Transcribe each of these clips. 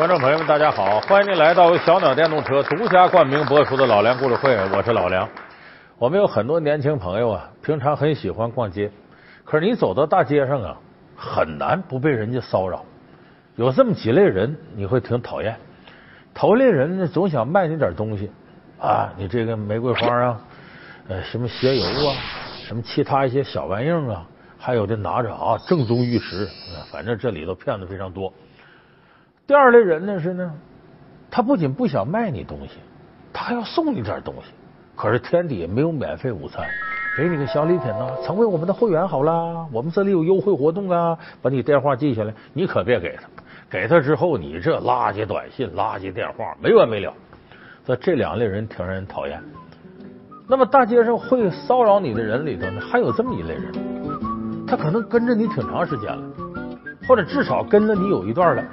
观众朋友们，大家好！欢迎您来到由小鸟电动车独家冠名播出的《老梁故事会》，我是老梁。我们有很多年轻朋友啊，平常很喜欢逛街，可是你走到大街上啊，很难不被人家骚扰。有这么几类人，你会挺讨厌。头类人呢，总想卖你点东西啊，你这个玫瑰花啊，呃，什么鞋油啊，什么其他一些小玩意儿啊，还有的拿着啊，正宗玉石，反正这里头骗子非常多。第二类人呢是呢，他不仅不想卖你东西，他还要送你点东西。可是天底下没有免费午餐，给你个小礼品呢，成为我们的会员好了，我们这里有优惠活动啊，把你电话记下来，你可别给他。给他之后，你这垃圾短信、垃圾电话没完没了。这这两类人挺让人讨厌。那么大街上会骚扰你的人里头呢，还有这么一类人，他可能跟着你挺长时间了，或者至少跟了你有一段了。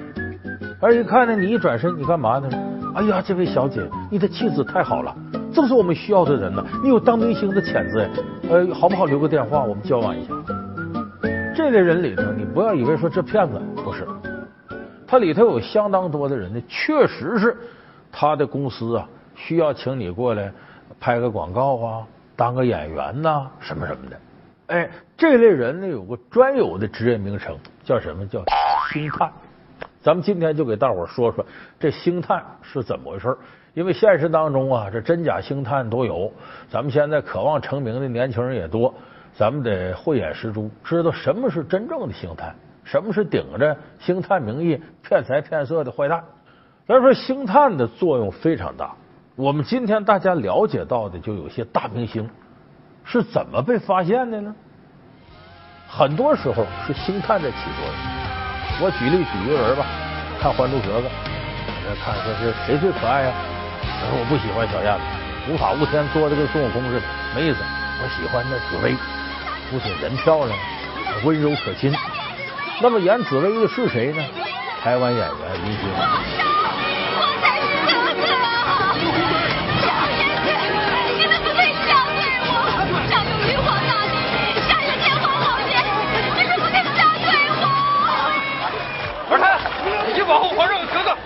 而一看呢，你一转身，你干嘛呢？哎呀，这位小姐，你的气质太好了，正是我们需要的人呢。你有当明星的潜质，呃，好不好？留个电话，我们交往一下。这类人里头，你不要以为说这骗子不是。他里头有相当多的人呢，确实是他的公司啊，需要请你过来拍个广告啊，当个演员呐，什么什么的。哎，这类人呢，有个专有的职业名称，叫什么叫星探。咱们今天就给大伙说说这星探是怎么回事因为现实当中啊，这真假星探都有。咱们现在渴望成名的年轻人也多，咱们得慧眼识珠，知道什么是真正的星探。什么是顶着星探名义骗财骗色的坏蛋？咱说星探的作用非常大。我们今天大家了解到的，就有些大明星是怎么被发现的呢？很多时候是星探在起作用。我举例举一个人吧，看《还珠格格》，看说是谁最可爱呀？我说我不喜欢小燕子，无法无天，做的跟孙悟空似的，没意思。我喜欢那紫薇，不仅人漂亮，温柔可亲。那么演紫薇的是谁呢？台湾演员林心如。往后皇上我等。